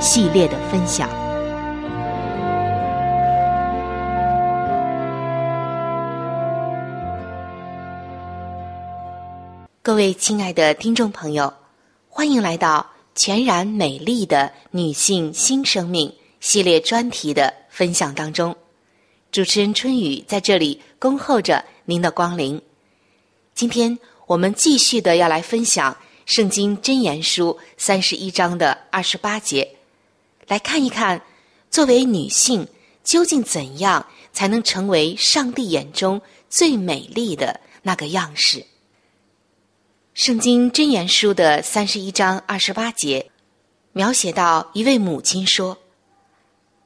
系列的分享。各位亲爱的听众朋友，欢迎来到全然美丽的女性新生命系列专题的分享当中。主持人春雨在这里恭候着您的光临。今天我们继续的要来分享《圣经箴言书》三十一章的二十八节。来看一看，作为女性，究竟怎样才能成为上帝眼中最美丽的那个样式？圣经箴言书的三十一章二十八节，描写到一位母亲说：“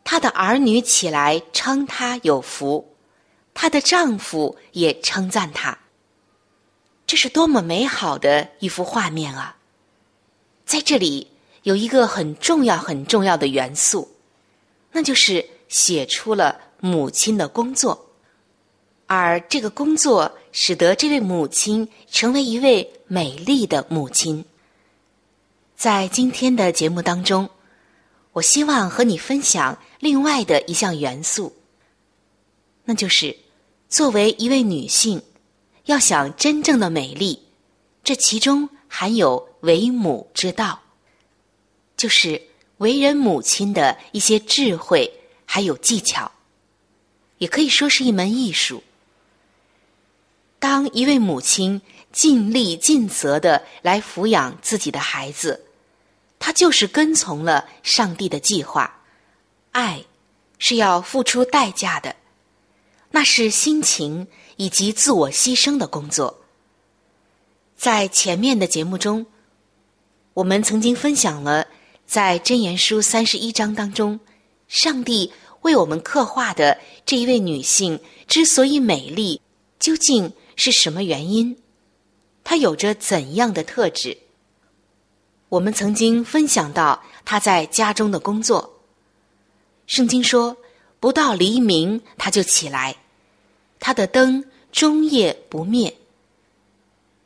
她的儿女起来称她有福，她的丈夫也称赞她。”这是多么美好的一幅画面啊！在这里。有一个很重要、很重要的元素，那就是写出了母亲的工作，而这个工作使得这位母亲成为一位美丽的母亲。在今天的节目当中，我希望和你分享另外的一项元素，那就是作为一位女性，要想真正的美丽，这其中含有为母之道。就是为人母亲的一些智慧，还有技巧，也可以说是一门艺术。当一位母亲尽力尽责的来抚养自己的孩子，她就是跟从了上帝的计划。爱是要付出代价的，那是心情以及自我牺牲的工作。在前面的节目中，我们曾经分享了。在箴言书三十一章当中，上帝为我们刻画的这一位女性之所以美丽，究竟是什么原因？她有着怎样的特质？我们曾经分享到她在家中的工作。圣经说，不到黎明她就起来，她的灯终夜不灭，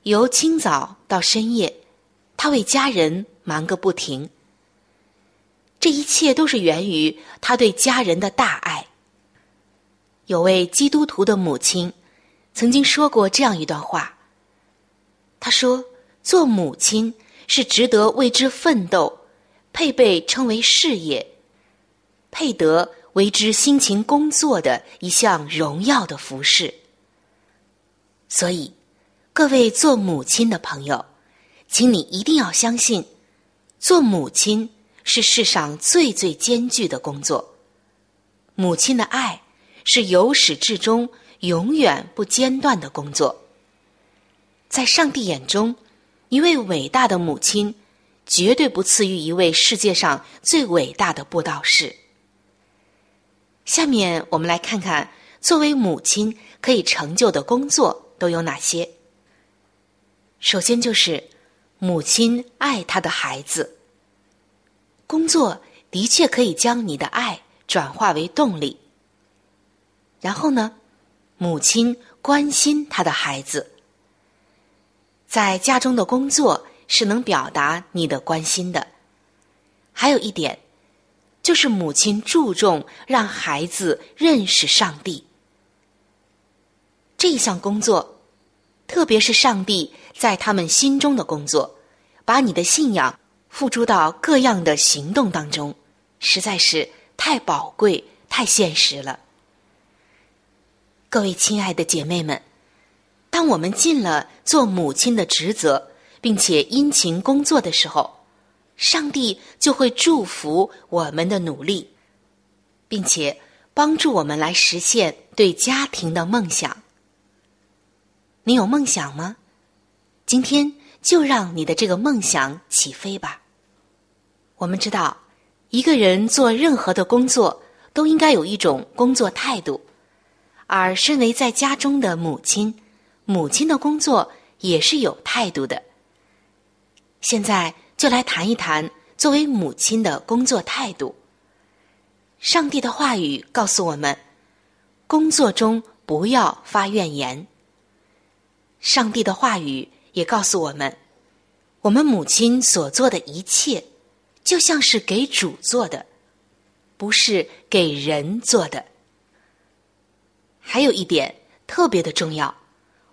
由清早到深夜，他为家人忙个不停。这一切都是源于他对家人的大爱。有位基督徒的母亲曾经说过这样一段话。他说：“做母亲是值得为之奋斗，配被称为事业，配得为之辛勤工作的一项荣耀的服饰。”所以，各位做母亲的朋友，请你一定要相信，做母亲是世上最最艰巨的工作。母亲的爱是由始至终、永远不间断的工作。在上帝眼中，一位伟大的母亲绝对不次于一位世界上最伟大的布道士。下面我们来看看，作为母亲可以成就的工作都有哪些。首先就是母亲爱她的孩子。工作的确可以将你的爱转化为动力。然后呢，母亲关心她的孩子。在家中的工作是能表达你的关心的。还有一点，就是母亲注重让孩子认识上帝。这一项工作，特别是上帝在他们心中的工作，把你的信仰付诸到各样的行动当中，实在是太宝贵、太现实了。各位亲爱的姐妹们。当我们尽了做母亲的职责，并且殷勤工作的时候，上帝就会祝福我们的努力，并且帮助我们来实现对家庭的梦想。你有梦想吗？今天就让你的这个梦想起飞吧。我们知道，一个人做任何的工作都应该有一种工作态度，而身为在家中的母亲。母亲的工作也是有态度的。现在就来谈一谈作为母亲的工作态度。上帝的话语告诉我们，工作中不要发怨言。上帝的话语也告诉我们，我们母亲所做的一切，就像是给主做的，不是给人做的。还有一点特别的重要。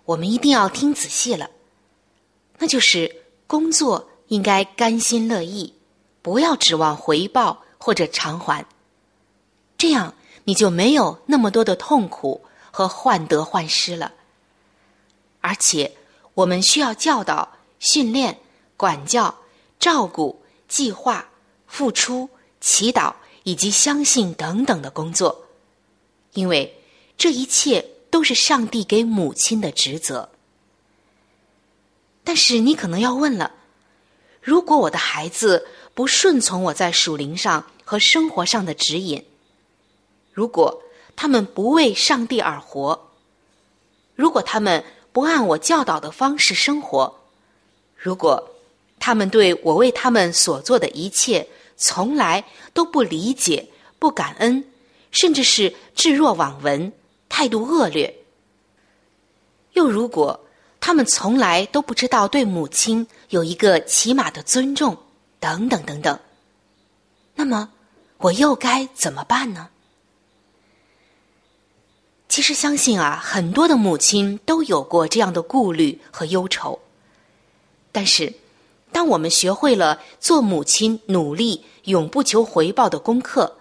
我们一定要听仔细了，那就是工作应该甘心乐意，不要指望回报或者偿还，这样你就没有那么多的痛苦和患得患失了。而且，我们需要教导、训练、管教、照顾、计划、付出、祈祷以及相信等等的工作，因为这一切。都是上帝给母亲的职责，但是你可能要问了：如果我的孩子不顺从我在属灵上和生活上的指引，如果他们不为上帝而活，如果他们不按我教导的方式生活，如果他们对我为他们所做的一切从来都不理解、不感恩，甚至是置若罔闻。态度恶劣，又如果他们从来都不知道对母亲有一个起码的尊重，等等等等，那么我又该怎么办呢？其实相信啊，很多的母亲都有过这样的顾虑和忧愁。但是，当我们学会了做母亲努力、永不求回报的功课，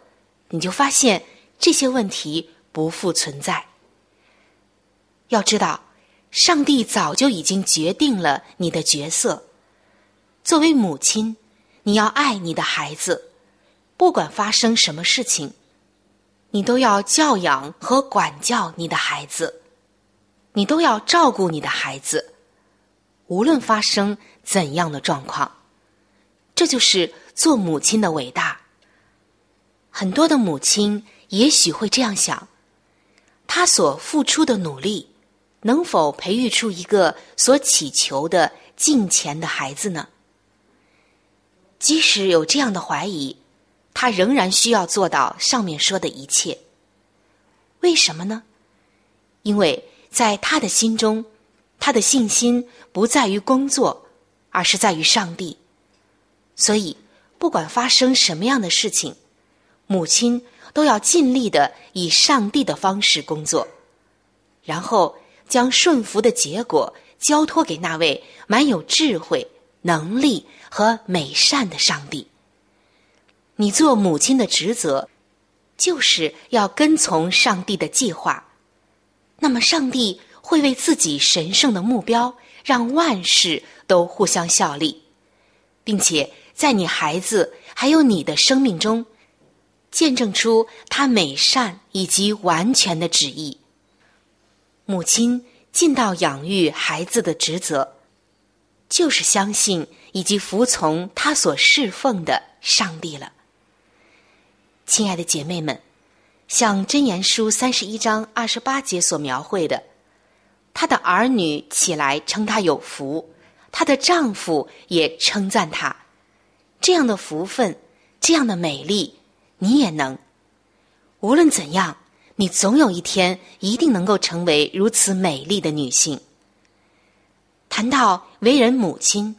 你就发现这些问题。不复存在。要知道，上帝早就已经决定了你的角色。作为母亲，你要爱你的孩子，不管发生什么事情，你都要教养和管教你的孩子，你都要照顾你的孩子，无论发生怎样的状况。这就是做母亲的伟大。很多的母亲也许会这样想。他所付出的努力，能否培育出一个所祈求的敬虔的孩子呢？即使有这样的怀疑，他仍然需要做到上面说的一切。为什么呢？因为在他的心中，他的信心不在于工作，而是在于上帝。所以，不管发生什么样的事情，母亲都要尽力的以上帝的方式工作，然后将顺服的结果交托给那位满有智慧、能力和美善的上帝。你做母亲的职责，就是要跟从上帝的计划。那么，上帝会为自己神圣的目标，让万事都互相效力，并且在你孩子还有你的生命中，见证出他美善以及完全的旨意。母亲尽到养育孩子的职责，就是相信以及服从他所侍奉的上帝了。亲爱的姐妹们。像箴言书三十一章二十八节所描绘的，她的儿女起来称她有福，她的丈夫也称赞她。这样的福分，这样的美丽，你也能。无论怎样，你总有一天一定能够成为如此美丽的女性。谈到为人母亲，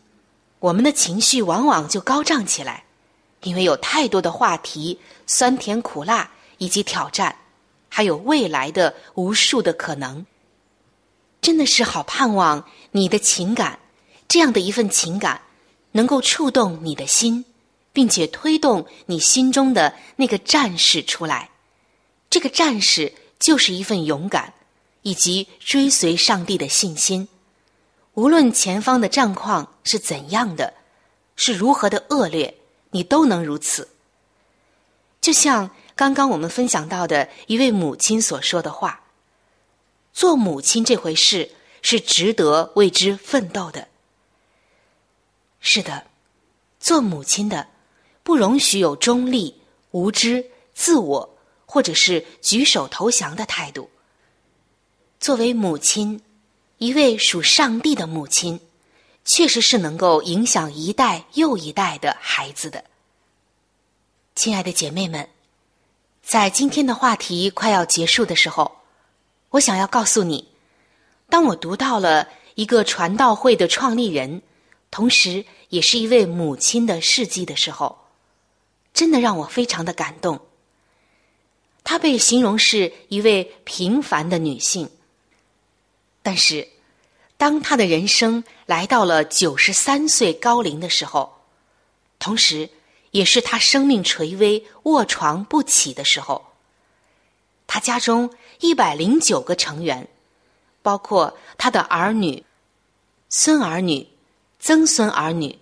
我们的情绪往往就高涨起来，因为有太多的话题，酸甜苦辣。以及挑战，还有未来的无数的可能，真的是好盼望你的情感，这样的一份情感，能够触动你的心，并且推动你心中的那个战士出来。这个战士就是一份勇敢，以及追随上帝的信心。无论前方的战况是怎样的，是如何的恶劣，你都能如此。就像。刚刚我们分享到的一位母亲所说的话：“做母亲这回事是值得为之奋斗的。”是的，做母亲的不容许有中立、无知、自我，或者是举手投降的态度。作为母亲，一位属上帝的母亲，确实是能够影响一代又一代的孩子的。亲爱的姐妹们。在今天的话题快要结束的时候，我想要告诉你，当我读到了一个传道会的创立人，同时也是一位母亲的事迹的时候，真的让我非常的感动。她被形容是一位平凡的女性，但是当她的人生来到了九十三岁高龄的时候，同时。也是他生命垂危、卧床不起的时候。他家中一百零九个成员，包括他的儿女、孙儿女、曾孙儿女，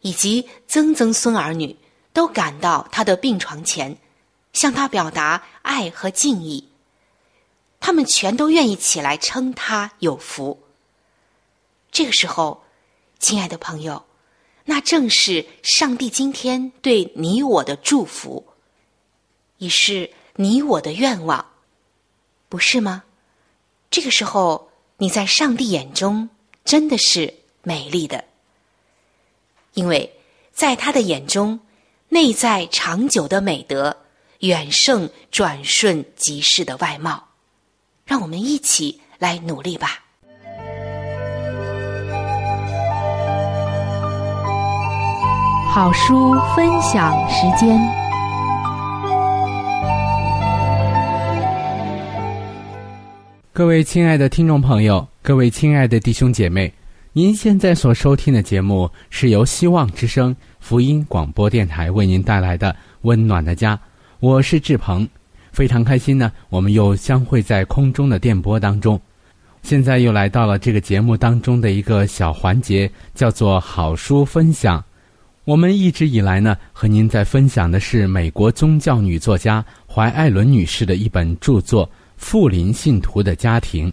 以及曾曾孙儿女，都赶到他的病床前，向他表达爱和敬意。他们全都愿意起来称他有福。这个时候，亲爱的朋友。那正是上帝今天对你我的祝福，也是你我的愿望，不是吗？这个时候，你在上帝眼中真的是美丽的，因为在他的眼中，内在长久的美德远胜转瞬即逝的外貌。让我们一起来努力吧。好书分享时间。各位亲爱的听众朋友，各位亲爱的弟兄姐妹，您现在所收听的节目是由希望之声福音广播电台为您带来的《温暖的家》，我是志鹏，非常开心呢，我们又相会在空中的电波当中。现在又来到了这个节目当中的一个小环节，叫做好书分享。我们一直以来呢，和您在分享的是美国宗教女作家怀艾伦女士的一本著作《富林信徒的家庭》。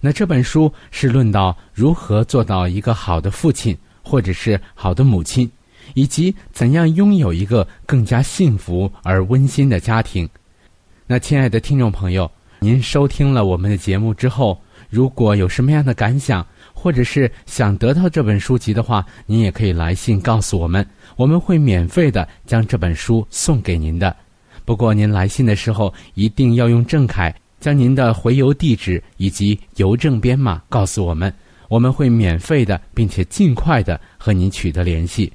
那这本书是论到如何做到一个好的父亲，或者是好的母亲，以及怎样拥有一个更加幸福而温馨的家庭。那亲爱的听众朋友，您收听了我们的节目之后，如果有什么样的感想？或者是想得到这本书籍的话，您也可以来信告诉我们，我们会免费的将这本书送给您的。不过您来信的时候一定要用正楷，将您的回邮地址以及邮政编码告诉我们，我们会免费的，并且尽快的和您取得联系。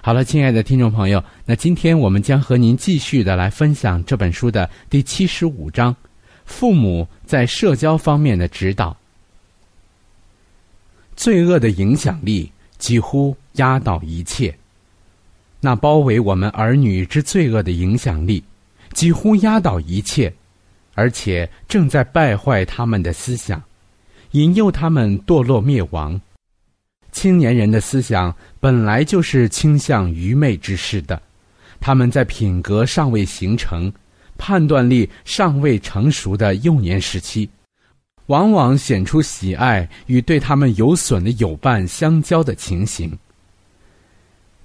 好了，亲爱的听众朋友，那今天我们将和您继续的来分享这本书的第七十五章：父母在社交方面的指导。罪恶的影响力几乎压倒一切，那包围我们儿女之罪恶的影响力几乎压倒一切，而且正在败坏他们的思想，引诱他们堕落灭亡。青年人的思想本来就是倾向愚昧之事的，他们在品格尚未形成、判断力尚未成熟的幼年时期，往往显出喜爱与对他们有损的友伴相交的情形。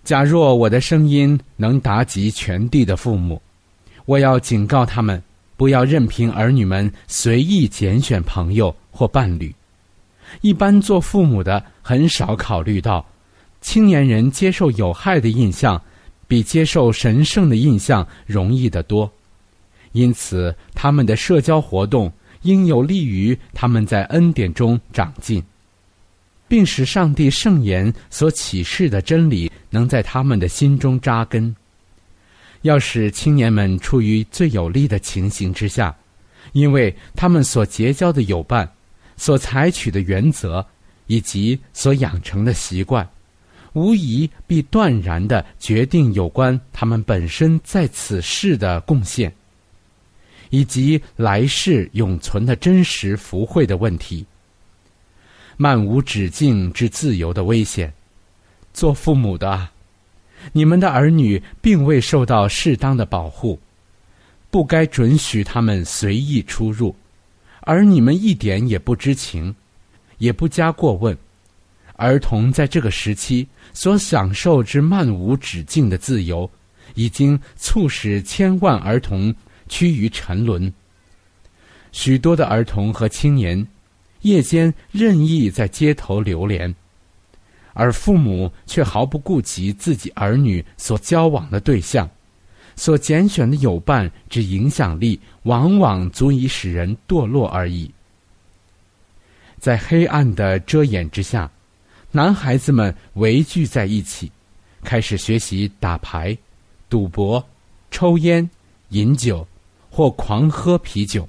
假若我的声音能达及全地的父母，我要警告他们，不要任凭儿女们随意拣选朋友或伴侣。一般做父母的很少考虑到，青年人接受有害的印象，比接受神圣的印象容易得多。因此，他们的社交活动应有利于他们在恩典中长进，并使上帝圣言所启示的真理能在他们的心中扎根。要使青年们处于最有利的情形之下，因为他们所结交的友伴。所采取的原则，以及所养成的习惯，无疑必断然的决定有关他们本身在此世的贡献，以及来世永存的真实福慧的问题。漫无止境之自由的危险，做父母的，你们的儿女并未受到适当的保护，不该准许他们随意出入。而你们一点也不知情，也不加过问。儿童在这个时期所享受之漫无止境的自由，已经促使千万儿童趋于沉沦。许多的儿童和青年，夜间任意在街头流连，而父母却毫不顾及自己儿女所交往的对象。所拣选的友伴之影响力，往往足以使人堕落而已。在黑暗的遮掩之下，男孩子们围聚在一起，开始学习打牌、赌博、抽烟、饮酒，或狂喝啤酒。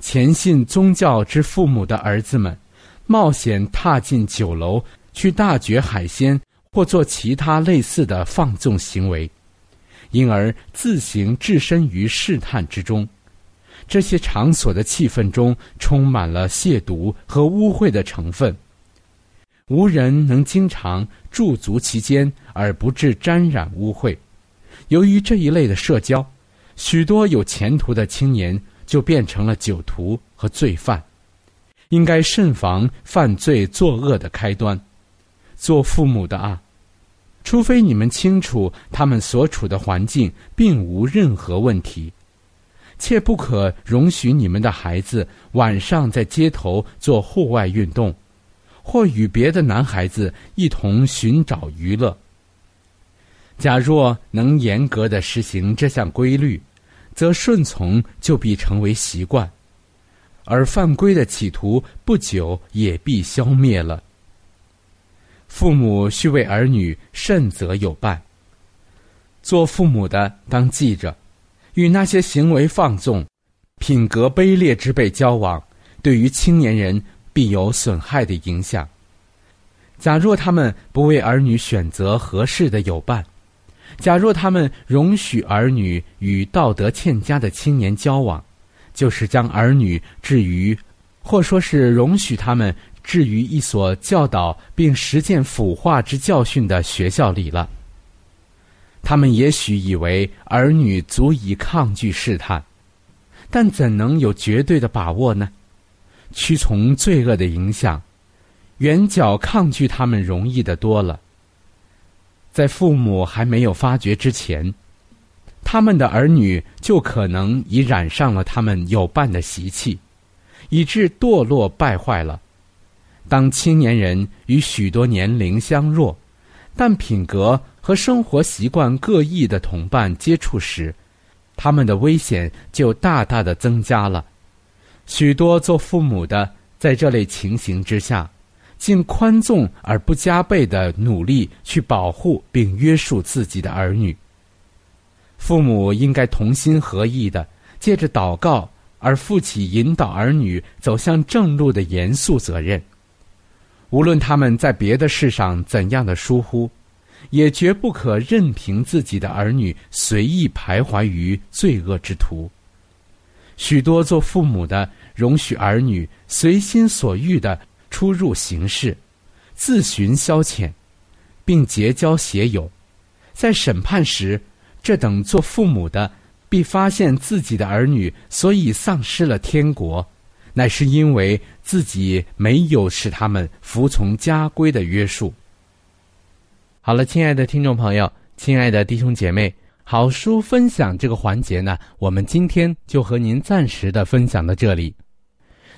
虔信宗教之父母的儿子们，冒险踏进酒楼去大嚼海鲜，或做其他类似的放纵行为。因而自行置身于试探之中，这些场所的气氛中充满了亵渎和污秽的成分。无人能经常驻足其间而不致沾染污秽。由于这一类的社交，许多有前途的青年就变成了酒徒和罪犯。应该慎防犯罪作恶的开端。做父母的啊！除非你们清楚他们所处的环境并无任何问题，切不可容许你们的孩子晚上在街头做户外运动，或与别的男孩子一同寻找娱乐。假若能严格的实行这项规律，则顺从就必成为习惯，而犯规的企图不久也必消灭了。父母须为儿女慎择友伴。做父母的当记着，与那些行为放纵、品格卑劣之辈交往，对于青年人必有损害的影响。假若他们不为儿女选择合适的友伴，假若他们容许儿女与道德欠佳的青年交往，就是将儿女置于，或说是容许他们。置于一所教导并实践腐化之教训的学校里了。他们也许以为儿女足以抗拒试探，但怎能有绝对的把握呢？屈从罪恶的影响，远较抗拒他们容易的多了。在父母还没有发觉之前，他们的儿女就可能已染上了他们有伴的习气，以致堕落败坏了。当青年人与许多年龄相若，但品格和生活习惯各异的同伴接触时，他们的危险就大大的增加了。许多做父母的在这类情形之下，尽宽纵而不加倍的努力去保护并约束自己的儿女。父母应该同心合意的，借着祷告而负起引导儿女走向正路的严肃责任。无论他们在别的事上怎样的疏忽，也绝不可任凭自己的儿女随意徘徊于罪恶之途。许多做父母的容许儿女随心所欲的出入行事，自寻消遣，并结交邪友，在审判时，这等做父母的必发现自己的儿女所以丧失了天国，乃是因为自己没有使他们服从家规的约束。好了，亲爱的听众朋友，亲爱的弟兄姐妹。好书分享这个环节呢，我们今天就和您暂时的分享到这里。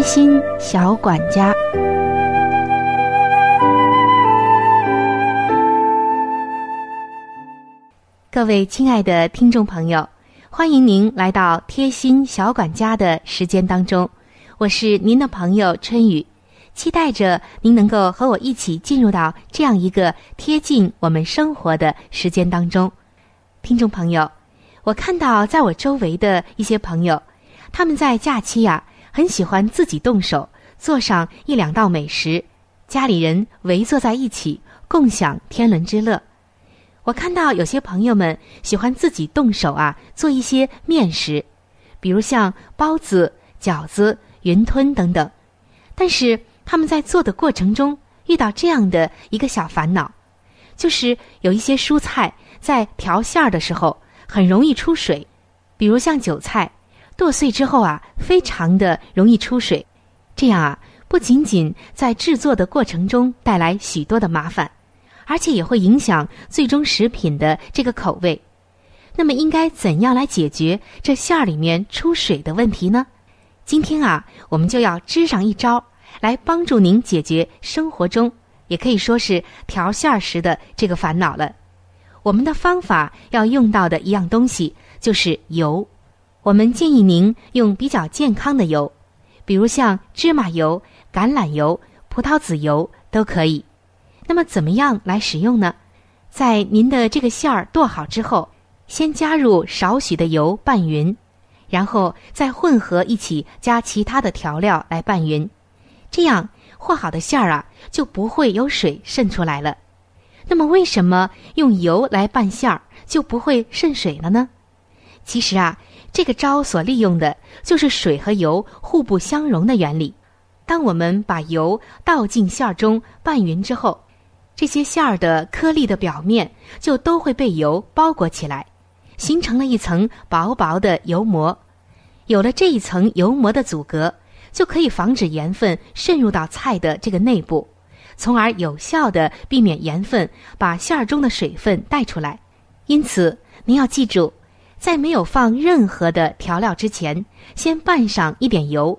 贴心小管家，各位亲爱的听众朋友，欢迎您来到贴心小管家的时间当中，我是您的朋友春雨，期待着您能够和我一起进入到这样一个贴近我们生活的时间当中。听众朋友，我看到在我周围的一些朋友，他们在假期呀。很喜欢自己动手做上一两道美食，家里人围坐在一起共享天伦之乐。我看到有些朋友们喜欢自己动手啊做一些面食，比如像包子、饺子、云吞等等。但是他们在做的过程中遇到这样的一个小烦恼，就是有一些蔬菜在调馅儿的时候很容易出水，比如像韭菜。剁碎之后啊，非常的容易出水，这样啊，不仅仅在制作的过程中带来许多的麻烦，而且也会影响最终食品的这个口味。那么，应该怎样来解决这馅儿里面出水的问题呢？今天啊，我们就要支上一招，来帮助您解决生活中也可以说是调馅儿时的这个烦恼了。我们的方法要用到的一样东西就是油。我们建议您用比较健康的油，比如像芝麻油、橄榄油、葡萄籽油都可以。那么怎么样来使用呢？在您的这个馅儿剁好之后，先加入少许的油拌匀，然后再混合一起加其他的调料来拌匀，这样和好的馅儿啊就不会有水渗出来了。那么为什么用油来拌馅儿就不会渗水了呢？其实啊。这个招所利用的就是水和油互不相容的原理。当我们把油倒进馅儿中拌匀之后，这些馅儿的颗粒的表面就都会被油包裹起来，形成了一层薄薄的油膜。有了这一层油膜的阻隔，就可以防止盐分渗入到菜的这个内部，从而有效的避免盐分把馅儿中的水分带出来。因此，您要记住。在没有放任何的调料之前，先拌上一点油，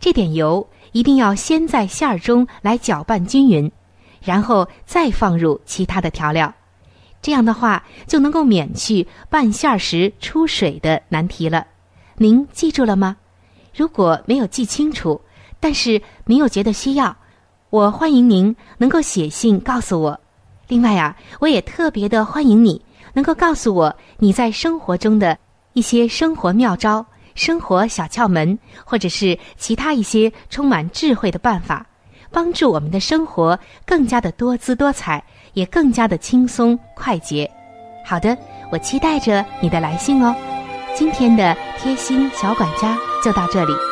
这点油一定要先在馅儿中来搅拌均匀，然后再放入其他的调料，这样的话就能够免去拌馅儿时出水的难题了。您记住了吗？如果没有记清楚，但是您又觉得需要，我欢迎您能够写信告诉我。另外啊，我也特别的欢迎你。能够告诉我你在生活中的一些生活妙招、生活小窍门，或者是其他一些充满智慧的办法，帮助我们的生活更加的多姿多彩，也更加的轻松快捷。好的，我期待着你的来信哦。今天的贴心小管家就到这里。